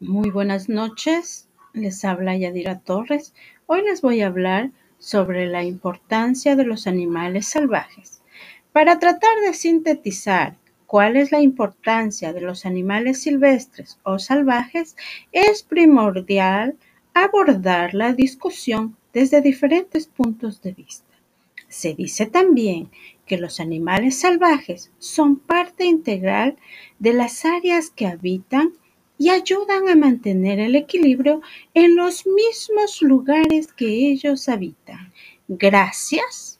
Muy buenas noches, les habla Yadira Torres. Hoy les voy a hablar sobre la importancia de los animales salvajes. Para tratar de sintetizar cuál es la importancia de los animales silvestres o salvajes, es primordial abordar la discusión desde diferentes puntos de vista. Se dice también que los animales salvajes son parte integral de las áreas que habitan y ayudan a mantener el equilibrio en los mismos lugares que ellos habitan. Gracias